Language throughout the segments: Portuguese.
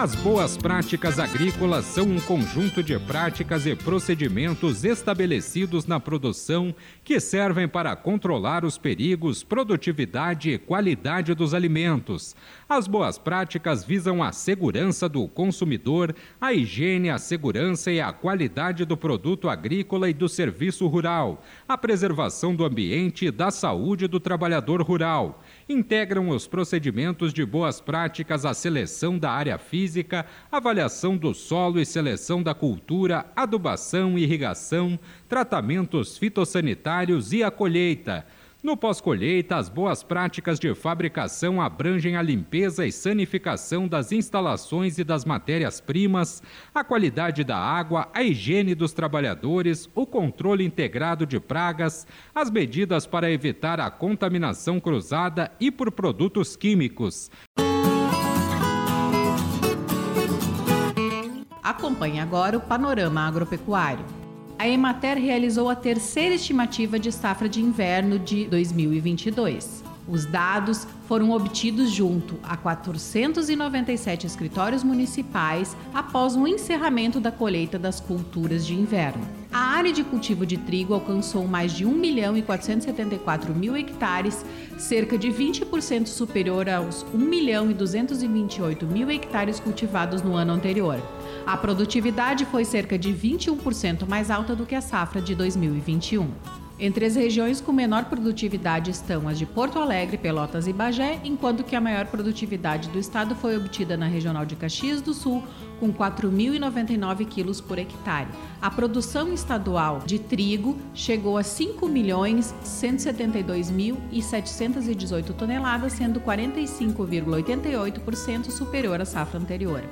As boas práticas agrícolas são um conjunto de práticas e procedimentos estabelecidos na produção que servem para controlar os perigos, produtividade e qualidade dos alimentos. As boas práticas visam a segurança do consumidor, a higiene, a segurança e a qualidade do produto agrícola e do serviço rural, a preservação do ambiente e da saúde do trabalhador rural integram os procedimentos de boas práticas a seleção da área física, avaliação do solo e seleção da cultura, adubação, irrigação, tratamentos fitossanitários e a colheita. No pós-colheita, as boas práticas de fabricação abrangem a limpeza e sanificação das instalações e das matérias-primas, a qualidade da água, a higiene dos trabalhadores, o controle integrado de pragas, as medidas para evitar a contaminação cruzada e por produtos químicos. Acompanhe agora o panorama agropecuário a Emater realizou a terceira estimativa de safra de inverno de 2022. Os dados foram obtidos junto a 497 escritórios municipais após o encerramento da colheita das culturas de inverno. A área de cultivo de trigo alcançou mais de 1 milhão e 474 mil hectares, cerca de 20% superior aos 1 milhão e 228 mil hectares cultivados no ano anterior. A produtividade foi cerca de 21% mais alta do que a safra de 2021. Entre as regiões com menor produtividade estão as de Porto Alegre, Pelotas e Bagé, enquanto que a maior produtividade do estado foi obtida na regional de Caxias do Sul, com 4.099 quilos por hectare. A produção estadual de trigo chegou a 5.172.718 toneladas, sendo 45,88% superior à safra anterior.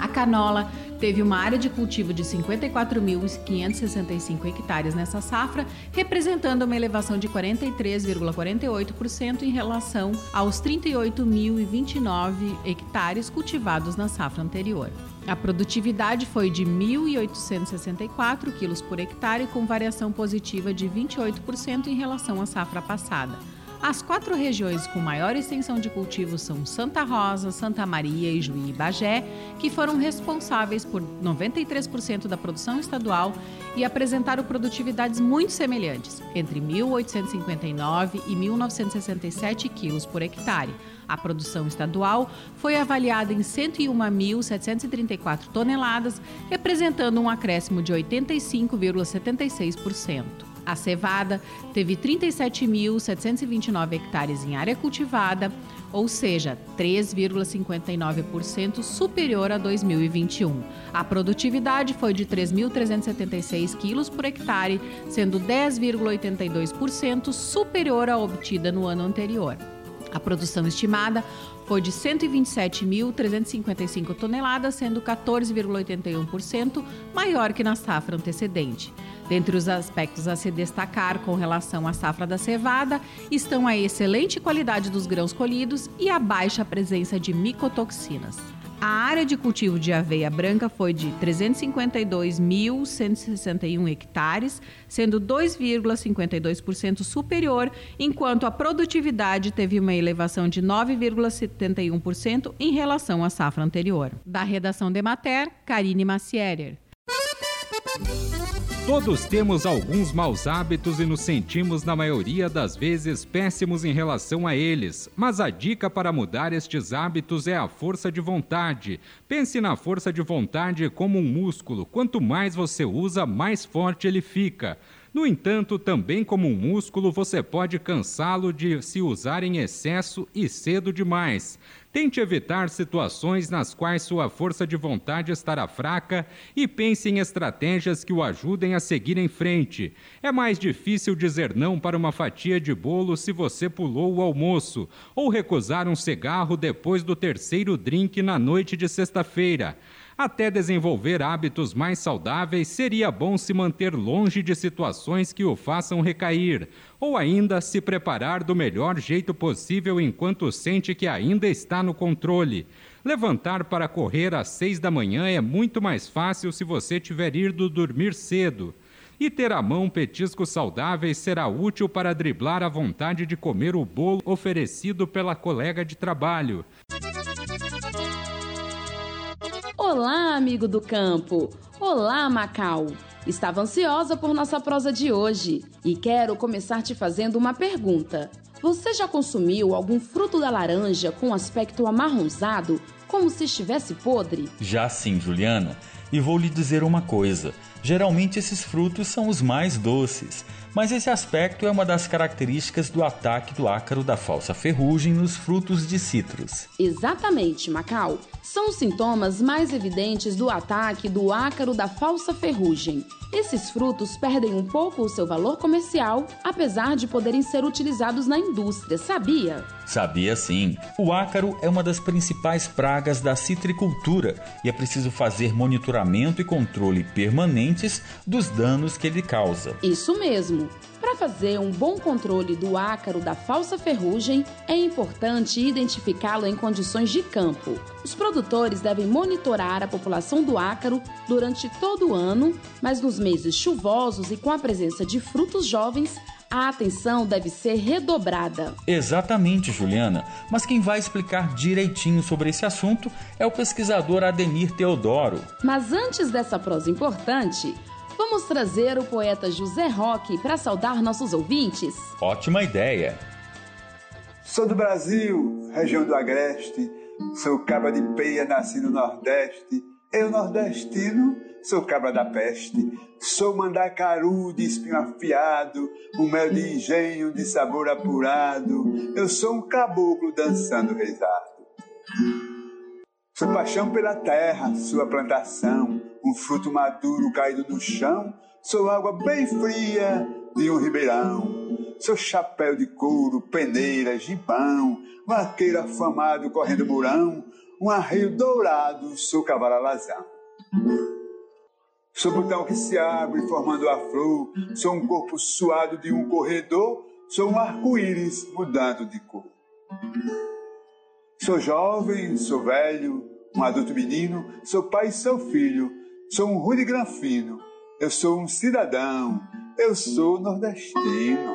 A canola teve uma área de cultivo de 54.565 hectares nessa safra, representando uma elevação de 43,48% em relação aos 38.029 hectares cultivados na safra anterior. A produtividade foi de 1.864 quilos por hectare, com variação positiva de 28% em relação à safra passada. As quatro regiões com maior extensão de cultivo são Santa Rosa, Santa Maria, Ijuí e Bagé, que foram responsáveis por 93% da produção estadual e apresentaram produtividades muito semelhantes, entre 1.859 e 1.967 quilos por hectare. A produção estadual foi avaliada em 101.734 toneladas, representando um acréscimo de 85,76%. A cevada teve 37.729 hectares em área cultivada, ou seja, 3,59% superior a 2021. A produtividade foi de 3.376 quilos por hectare, sendo 10,82% superior à obtida no ano anterior. A produção estimada foi de 127.355 toneladas, sendo 14,81% maior que na safra antecedente. Dentre os aspectos a se destacar com relação à safra da cevada estão a excelente qualidade dos grãos colhidos e a baixa presença de micotoxinas. A área de cultivo de aveia branca foi de 352.161 hectares, sendo 2,52% superior, enquanto a produtividade teve uma elevação de 9,71% em relação à safra anterior. Da redação de Mater, Karine Macierer. Todos temos alguns maus hábitos e nos sentimos, na maioria das vezes, péssimos em relação a eles. Mas a dica para mudar estes hábitos é a força de vontade. Pense na força de vontade como um músculo. Quanto mais você usa, mais forte ele fica. No entanto, também como um músculo, você pode cansá-lo de se usar em excesso e cedo demais. Tente evitar situações nas quais sua força de vontade estará fraca e pense em estratégias que o ajudem a seguir em frente. É mais difícil dizer não para uma fatia de bolo se você pulou o almoço ou recusar um cigarro depois do terceiro drink na noite de sexta-feira. Até desenvolver hábitos mais saudáveis, seria bom se manter longe de situações que o façam recair, ou ainda se preparar do melhor jeito possível enquanto sente que ainda está no controle. Levantar para correr às seis da manhã é muito mais fácil se você tiver ido dormir cedo. E ter à mão petiscos saudáveis será útil para driblar a vontade de comer o bolo oferecido pela colega de trabalho. Amigo do campo! Olá, Macau! Estava ansiosa por nossa prosa de hoje e quero começar te fazendo uma pergunta. Você já consumiu algum fruto da laranja com aspecto amarronzado, como se estivesse podre? Já sim, Juliana. E vou lhe dizer uma coisa: geralmente esses frutos são os mais doces, mas esse aspecto é uma das características do ataque do ácaro da falsa ferrugem nos frutos de citros. Exatamente, Macau. São os sintomas mais evidentes do ataque do ácaro da falsa ferrugem. Esses frutos perdem um pouco o seu valor comercial, apesar de poderem ser utilizados na indústria, sabia? Sabia sim. O ácaro é uma das principais pragas da citricultura e é preciso fazer monitoramento e controle dos danos que ele causa. Isso mesmo. Para fazer um bom controle do ácaro da falsa ferrugem, é importante identificá-lo em condições de campo. Os produtores devem monitorar a população do ácaro durante todo o ano, mas nos meses chuvosos e com a presença de frutos jovens, a atenção deve ser redobrada. Exatamente, Juliana. Mas quem vai explicar direitinho sobre esse assunto é o pesquisador Adenir Teodoro. Mas antes dessa prosa importante, vamos trazer o poeta José Roque para saudar nossos ouvintes? Ótima ideia! Sou do Brasil, região do Agreste, sou cabra de peia, nasci no Nordeste. Eu, nordestino, sou cabra da peste, sou mandacaru de espinho afiado, um mel de engenho de sabor apurado. Eu sou um caboclo dançando rezado. Sou paixão pela terra, sua plantação, um fruto maduro caído no chão. Sou água bem fria de um ribeirão. Sou chapéu de couro, peneira, gibão, vaqueiro afamado correndo murão, um arreio dourado, sou cavalo alazão. Sou botão que se abre formando a flor, sou um corpo suado de um corredor, sou um arco-íris mudando de cor. Sou jovem, sou velho, um adulto menino, sou pai e sou filho, sou um rude granfino, eu sou um cidadão, eu sou nordestino.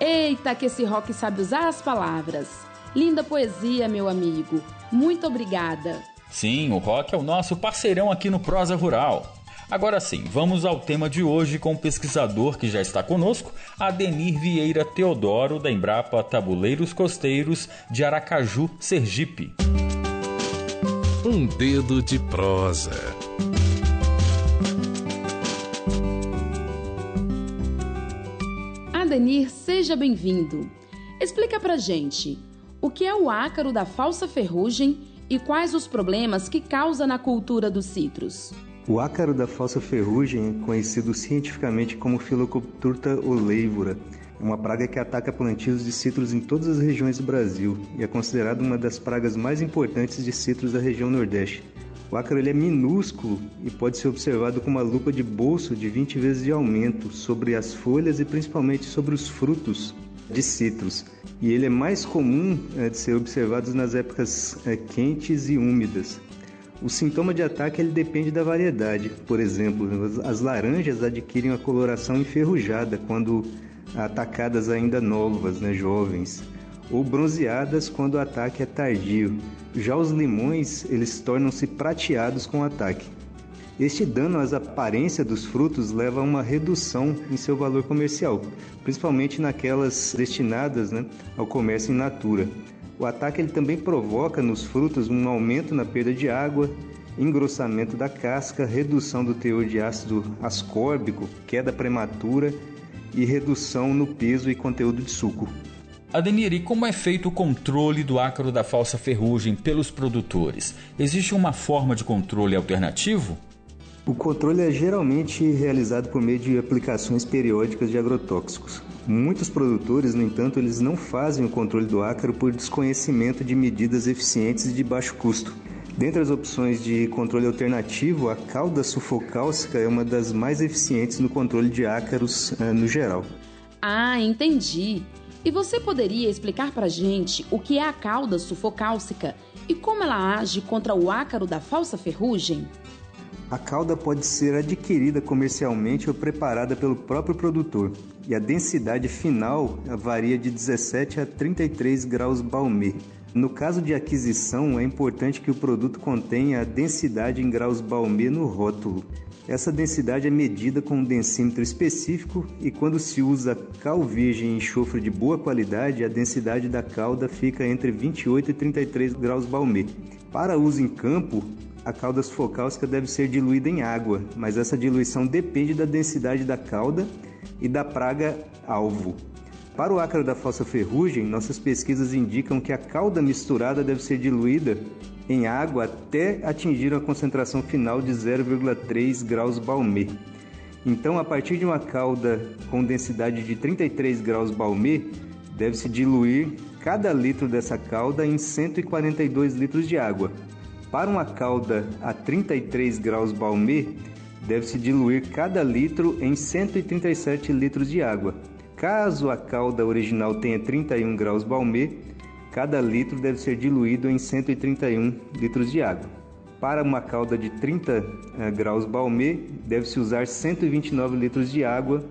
Eita, que esse rock sabe usar as palavras. Linda poesia, meu amigo. Muito obrigada. Sim, o rock é o nosso parceirão aqui no Prosa Rural. Agora sim, vamos ao tema de hoje com o pesquisador que já está conosco, Adenir Vieira Teodoro, da Embrapa Tabuleiros Costeiros de Aracaju, Sergipe. Um dedo de prosa. Adenir, seja bem-vindo. Explica pra gente o que é o ácaro da falsa ferrugem e quais os problemas que causa na cultura dos citros. O ácaro da falsa ferrugem é conhecido cientificamente como Phyllocoturta oleivora. É uma praga que ataca plantios de citros em todas as regiões do Brasil e é considerada uma das pragas mais importantes de citros da região Nordeste. O ácaro ele é minúsculo e pode ser observado com uma lupa de bolso de 20 vezes de aumento sobre as folhas e principalmente sobre os frutos de citros. E ele é mais comum é, de ser observado nas épocas é, quentes e úmidas. O sintoma de ataque ele depende da variedade. Por exemplo, as laranjas adquirem a coloração enferrujada quando atacadas ainda novas, né, jovens, ou bronzeadas quando o ataque é tardio. Já os limões, eles tornam-se prateados com o ataque. Este dano às aparências dos frutos leva a uma redução em seu valor comercial, principalmente naquelas destinadas né, ao comércio in natura. O ataque ele também provoca nos frutos um aumento na perda de água, engrossamento da casca, redução do teor de ácido ascórbico, queda prematura e redução no peso e conteúdo de suco. Adenir, e como é feito o controle do ácaro da falsa ferrugem pelos produtores? Existe uma forma de controle alternativo? O controle é geralmente realizado por meio de aplicações periódicas de agrotóxicos. Muitos produtores, no entanto, eles não fazem o controle do ácaro por desconhecimento de medidas eficientes e de baixo custo. Dentre as opções de controle alternativo, a cauda sufocálcica é uma das mais eficientes no controle de ácaros uh, no geral. Ah, entendi. E você poderia explicar para gente o que é a cauda sufocálcica e como ela age contra o ácaro da falsa ferrugem? A cauda pode ser adquirida comercialmente ou preparada pelo próprio produtor, e a densidade final varia de 17 a 33 graus Balmê. No caso de aquisição, é importante que o produto contenha a densidade em graus Balmê no rótulo. Essa densidade é medida com um densímetro específico e quando se usa cal virgem e enxofre de boa qualidade, a densidade da calda fica entre 28 e 33 graus Balmê. Para uso em campo, a calda sufocálcica deve ser diluída em água, mas essa diluição depende da densidade da calda e da praga alvo. Para o ácaro da falsa ferrugem, nossas pesquisas indicam que a calda misturada deve ser diluída em água até atingir a concentração final de 0,3 graus Balmê. Então, a partir de uma calda com densidade de 33 graus Balmê, deve-se diluir cada litro dessa calda em 142 litros de água. Para uma calda a 33 graus Balmê, deve-se diluir cada litro em 137 litros de água. Caso a calda original tenha 31 graus Balmê, Cada litro deve ser diluído em 131 litros de água. Para uma calda de 30 eh, graus Balmê, deve-se usar 129 litros de água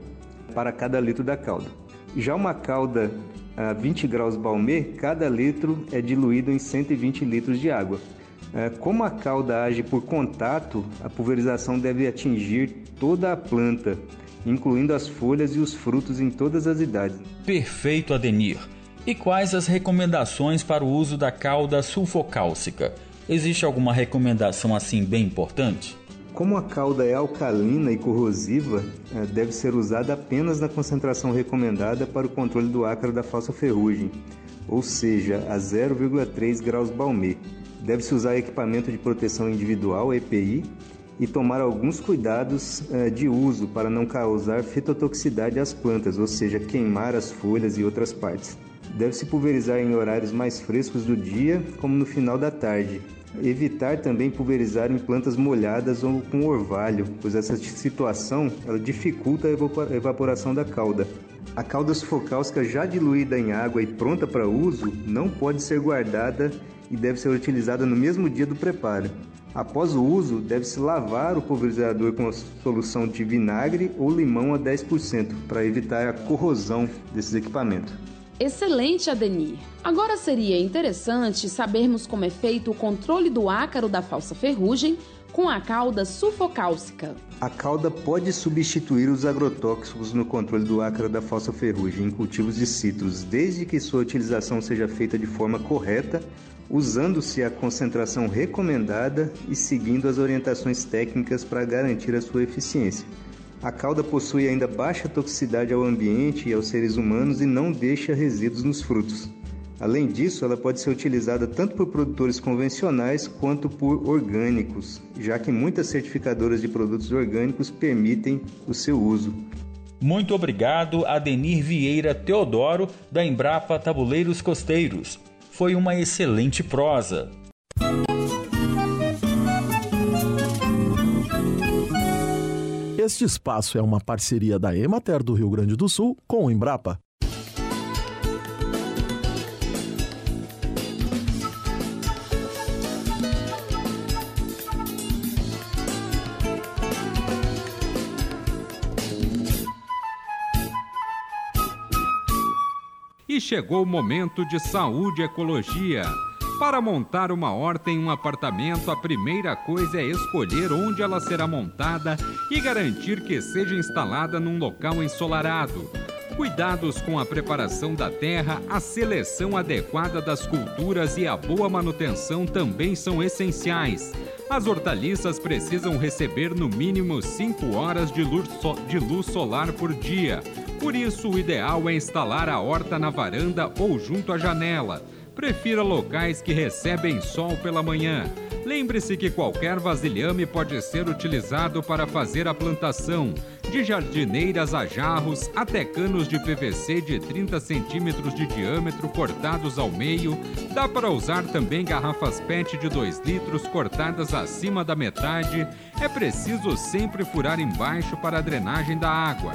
para cada litro da calda. Já uma calda a 20 graus Balmê, cada litro é diluído em 120 litros de água. Eh, como a calda age por contato, a pulverização deve atingir toda a planta, incluindo as folhas e os frutos em todas as idades. Perfeito, Adenir. E quais as recomendações para o uso da cauda sulfocálcica? Existe alguma recomendação assim bem importante? Como a cauda é alcalina e corrosiva, é, deve ser usada apenas na concentração recomendada para o controle do ácaro da falsa ferrugem, ou seja, a 0,3 graus Balmê. Deve-se usar equipamento de proteção individual EPI e tomar alguns cuidados é, de uso para não causar fitotoxicidade às plantas, ou seja, queimar as folhas e outras partes. Deve-se pulverizar em horários mais frescos do dia, como no final da tarde. Evitar também pulverizar em plantas molhadas ou com orvalho, pois essa situação ela dificulta a evaporação da cauda. A cauda sufocálcica já diluída em água e pronta para uso não pode ser guardada e deve ser utilizada no mesmo dia do preparo. Após o uso, deve-se lavar o pulverizador com a solução de vinagre ou limão a 10% para evitar a corrosão desses equipamentos. Excelente, Adenir. Agora seria interessante sabermos como é feito o controle do ácaro da falsa ferrugem com a cauda sufocálcica. A cauda pode substituir os agrotóxicos no controle do ácaro da falsa ferrugem em cultivos de citros, desde que sua utilização seja feita de forma correta, usando-se a concentração recomendada e seguindo as orientações técnicas para garantir a sua eficiência. A cauda possui ainda baixa toxicidade ao ambiente e aos seres humanos e não deixa resíduos nos frutos. Além disso, ela pode ser utilizada tanto por produtores convencionais quanto por orgânicos, já que muitas certificadoras de produtos orgânicos permitem o seu uso. Muito obrigado, Adenir Vieira Teodoro, da Embrapa Tabuleiros Costeiros. Foi uma excelente prosa. Este espaço é uma parceria da Emater do Rio Grande do Sul com o Embrapa. E chegou o momento de saúde e ecologia. Para montar uma horta em um apartamento, a primeira coisa é escolher onde ela será montada e garantir que seja instalada num local ensolarado. Cuidados com a preparação da terra, a seleção adequada das culturas e a boa manutenção também são essenciais. As hortaliças precisam receber no mínimo 5 horas de luz, solar por dia Por isso, o ideal é instalar a horta na varanda ou junto à janela. Prefira locais que recebem sol pela manhã. Lembre-se que qualquer vasilhame pode ser utilizado para fazer a plantação, de jardineiras a jarros até canos de PVC de 30 centímetros de diâmetro cortados ao meio. Dá para usar também garrafas PET de 2 litros cortadas acima da metade. É preciso sempre furar embaixo para a drenagem da água.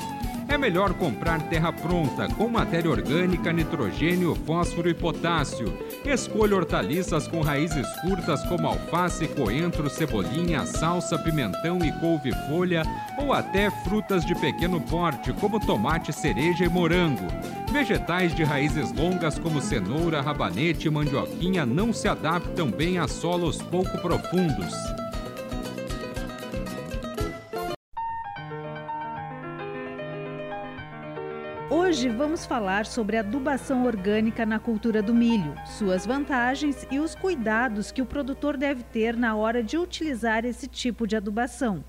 É melhor comprar terra pronta, com matéria orgânica, nitrogênio, fósforo e potássio. Escolha hortaliças com raízes curtas como alface, coentro, cebolinha, salsa, pimentão e couve-folha, ou até frutas de pequeno porte, como tomate, cereja e morango. Vegetais de raízes longas como cenoura, rabanete e mandioquinha não se adaptam bem a solos pouco profundos. Hoje vamos falar sobre adubação orgânica na cultura do milho, suas vantagens e os cuidados que o produtor deve ter na hora de utilizar esse tipo de adubação.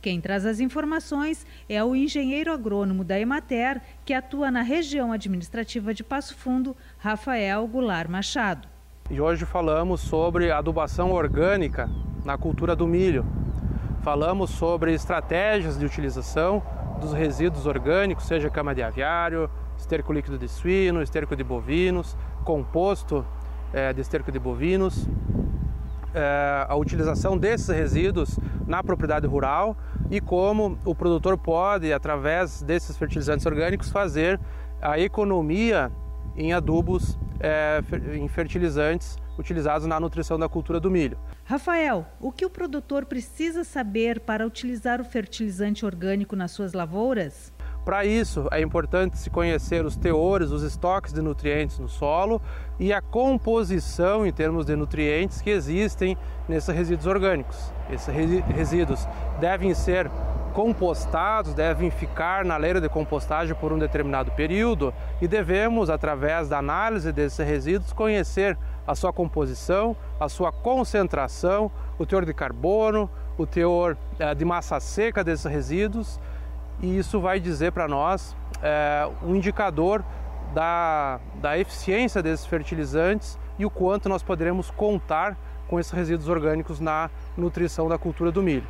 Quem traz as informações é o engenheiro agrônomo da Emater, que atua na região administrativa de Passo Fundo, Rafael Goulart Machado. E hoje falamos sobre adubação orgânica na cultura do milho. Falamos sobre estratégias de utilização dos resíduos orgânicos, seja cama de aviário, esterco líquido de suíno, esterco de bovinos, composto é, de esterco de bovinos, é, a utilização desses resíduos na propriedade rural e como o produtor pode, através desses fertilizantes orgânicos, fazer a economia em adubos, é, em fertilizantes utilizados na nutrição da cultura do milho. Rafael, o que o produtor precisa saber para utilizar o fertilizante orgânico nas suas lavouras? Para isso, é importante se conhecer os teores, os estoques de nutrientes no solo e a composição em termos de nutrientes que existem nesses resíduos orgânicos. Esses resíduos devem ser compostados, devem ficar na leira de compostagem por um determinado período e devemos, através da análise desses resíduos, conhecer a sua composição, a sua concentração, o teor de carbono, o teor é, de massa seca desses resíduos, e isso vai dizer para nós é, um indicador da, da eficiência desses fertilizantes e o quanto nós poderemos contar com esses resíduos orgânicos na nutrição da cultura do milho.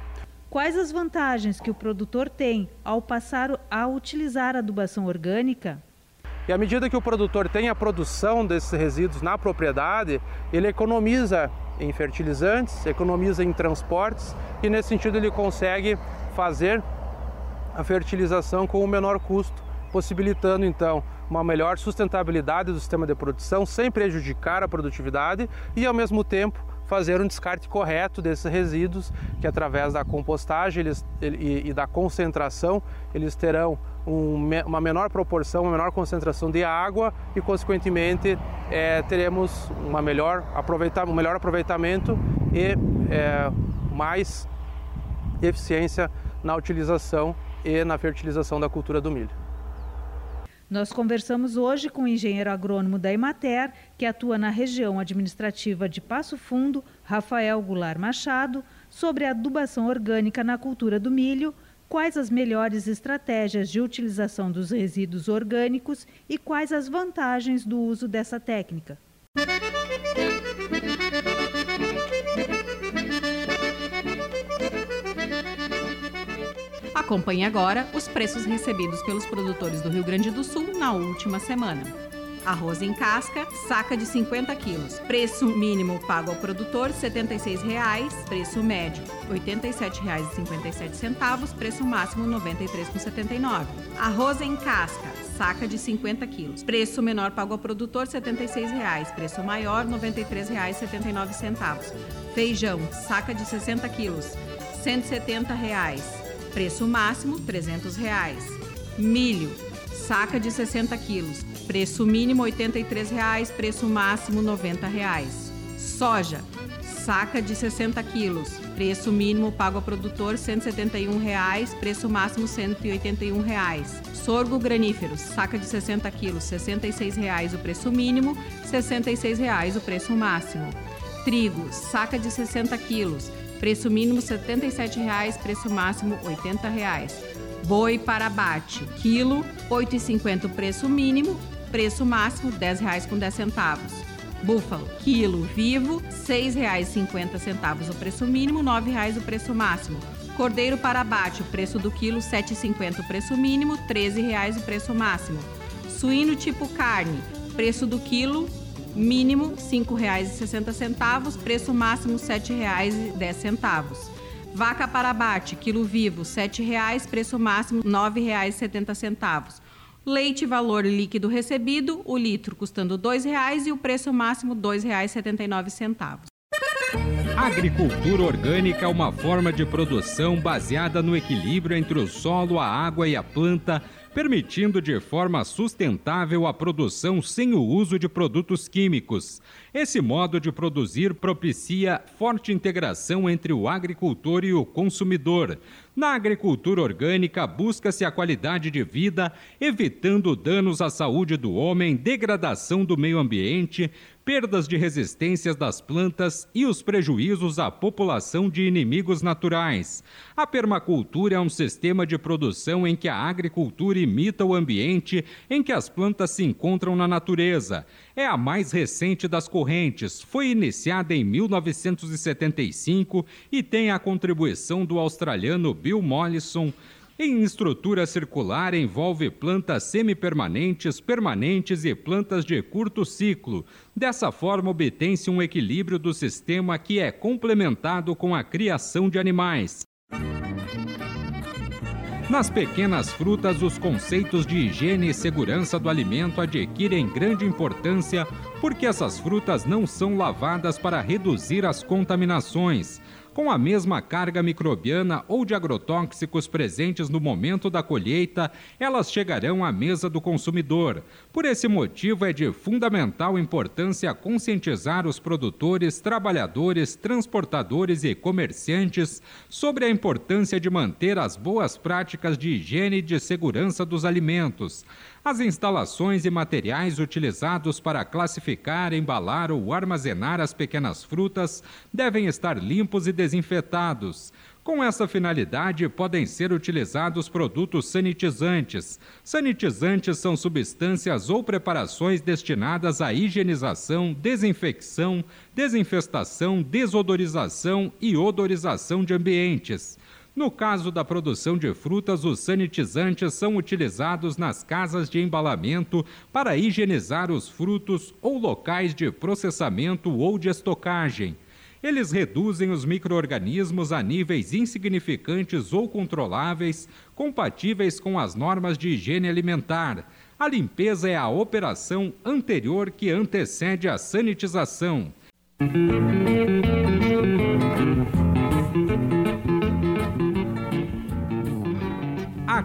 Quais as vantagens que o produtor tem ao passar a utilizar adubação orgânica? E à medida que o produtor tem a produção desses resíduos na propriedade, ele economiza em fertilizantes, economiza em transportes e nesse sentido ele consegue fazer a fertilização com o menor custo, possibilitando então uma melhor sustentabilidade do sistema de produção sem prejudicar a produtividade e ao mesmo tempo fazer um descarte correto desses resíduos que através da compostagem eles, e, e da concentração eles terão um, uma menor proporção, uma menor concentração de água e, consequentemente, é, teremos uma melhor um melhor aproveitamento e é, mais eficiência na utilização e na fertilização da cultura do milho. Nós conversamos hoje com o engenheiro agrônomo da Emater, que atua na região administrativa de Passo Fundo, Rafael Goulart Machado, sobre a adubação orgânica na cultura do milho quais as melhores estratégias de utilização dos resíduos orgânicos e quais as vantagens do uso dessa técnica. Acompanhe agora os preços recebidos pelos produtores do Rio Grande do Sul na última semana. Arroz em casca, saca de 50 quilos. Preço mínimo pago ao produtor, R$ 76,00. Preço médio, R$ 87,57. Preço máximo, R$ 93,79. Arroz em casca, saca de 50 quilos. Preço menor pago ao produtor, R$ 76,00. Preço maior, R$ 93,79. Feijão, saca de 60 quilos, R$ 170,00. Preço máximo, 300 reais. Milho, saca de 60 quilos. Preço mínimo R$ 83,00, preço máximo R$ 90,00. Soja, saca de 60 quilos. Preço mínimo pago ao produtor R$ 171,00, preço máximo R$ 181,00. Sorgo granífero, saca de 60 quilos, R$ 66,00 o preço mínimo, R$ 66,00 o preço máximo. Trigo, saca de 60 quilos, preço mínimo R$ 77,00, preço máximo R$ 80,00. Boi para abate, quilo, R$ 8,50 preço mínimo, preço máximo R$ 10,10. Búfalo, quilo vivo, R$ 6,50 o preço mínimo, R$ 9,00 o preço máximo. Cordeiro para abate, preço do quilo R$ 7,50 o preço mínimo, R$ 13,00 o preço máximo. Suíno tipo carne, preço do quilo mínimo R$ 5,60, preço máximo R$ 7,10. Vaca para abate, quilo vivo, R$ 7,00, preço máximo R$ 9,70. Leite valor líquido recebido, o litro custando R$ 2,00 e o preço máximo R$ 2,79. Agricultura orgânica é uma forma de produção baseada no equilíbrio entre o solo, a água e a planta, permitindo de forma sustentável a produção sem o uso de produtos químicos. Esse modo de produzir propicia forte integração entre o agricultor e o consumidor. Na agricultura orgânica, busca-se a qualidade de vida, evitando danos à saúde do homem, degradação do meio ambiente, perdas de resistências das plantas e os prejuízos à população de inimigos naturais. A permacultura é um sistema de produção em que a agricultura imita o ambiente em que as plantas se encontram na natureza. É a mais recente das correntes, foi iniciada em 1975 e tem a contribuição do australiano Bill Mollison em estrutura circular envolve plantas semipermanentes, permanentes e plantas de curto ciclo. Dessa forma, obtém-se um equilíbrio do sistema que é complementado com a criação de animais. Nas pequenas frutas, os conceitos de higiene e segurança do alimento adquirem grande importância porque essas frutas não são lavadas para reduzir as contaminações com a mesma carga microbiana ou de agrotóxicos presentes no momento da colheita, elas chegarão à mesa do consumidor. Por esse motivo, é de fundamental importância conscientizar os produtores, trabalhadores, transportadores e comerciantes sobre a importância de manter as boas práticas de higiene e de segurança dos alimentos. As instalações e materiais utilizados para classificar, embalar ou armazenar as pequenas frutas devem estar limpos e desinfetados. Com essa finalidade, podem ser utilizados produtos sanitizantes. Sanitizantes são substâncias ou preparações destinadas à higienização, desinfecção, desinfestação, desodorização e odorização de ambientes. No caso da produção de frutas, os sanitizantes são utilizados nas casas de embalamento para higienizar os frutos ou locais de processamento ou de estocagem. Eles reduzem os microorganismos a níveis insignificantes ou controláveis, compatíveis com as normas de higiene alimentar. A limpeza é a operação anterior que antecede a sanitização.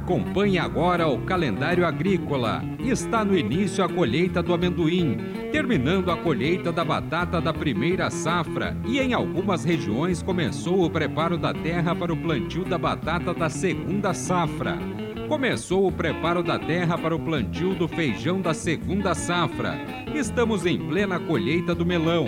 Acompanhe agora o calendário agrícola. Está no início a colheita do amendoim, terminando a colheita da batata da primeira safra e em algumas regiões começou o preparo da terra para o plantio da batata da segunda safra. Começou o preparo da terra para o plantio do feijão da segunda safra. Estamos em plena colheita do melão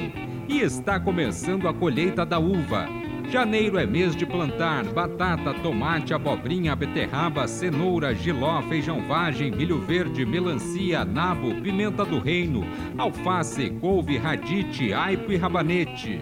e está começando a colheita da uva. Janeiro é mês de plantar batata, tomate, abobrinha, beterraba, cenoura, giló, feijão vagem, milho verde, melancia, nabo, pimenta do reino, alface, couve, radite, aipo e rabanete.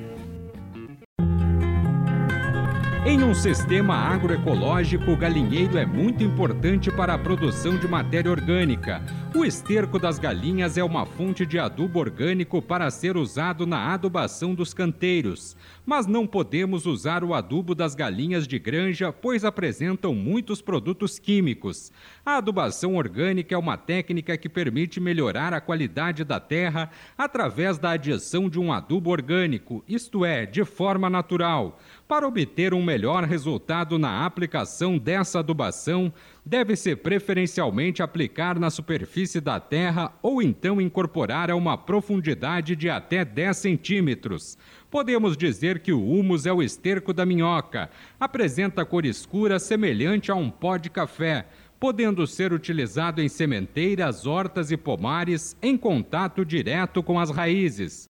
Em um sistema agroecológico, o galinheiro é muito importante para a produção de matéria orgânica. O esterco das galinhas é uma fonte de adubo orgânico para ser usado na adubação dos canteiros. Mas não podemos usar o adubo das galinhas de granja, pois apresentam muitos produtos químicos. A adubação orgânica é uma técnica que permite melhorar a qualidade da terra através da adição de um adubo orgânico, isto é, de forma natural. Para obter um melhor resultado na aplicação dessa adubação, deve-se preferencialmente aplicar na superfície da terra ou então incorporar a uma profundidade de até 10 centímetros. Podemos dizer que o humus é o esterco da minhoca. Apresenta cor escura semelhante a um pó de café, podendo ser utilizado em sementeiras, hortas e pomares em contato direto com as raízes.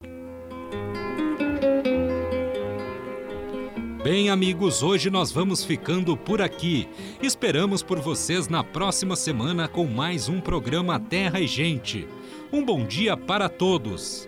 Bem, amigos, hoje nós vamos ficando por aqui. Esperamos por vocês na próxima semana com mais um programa Terra e Gente. Um bom dia para todos.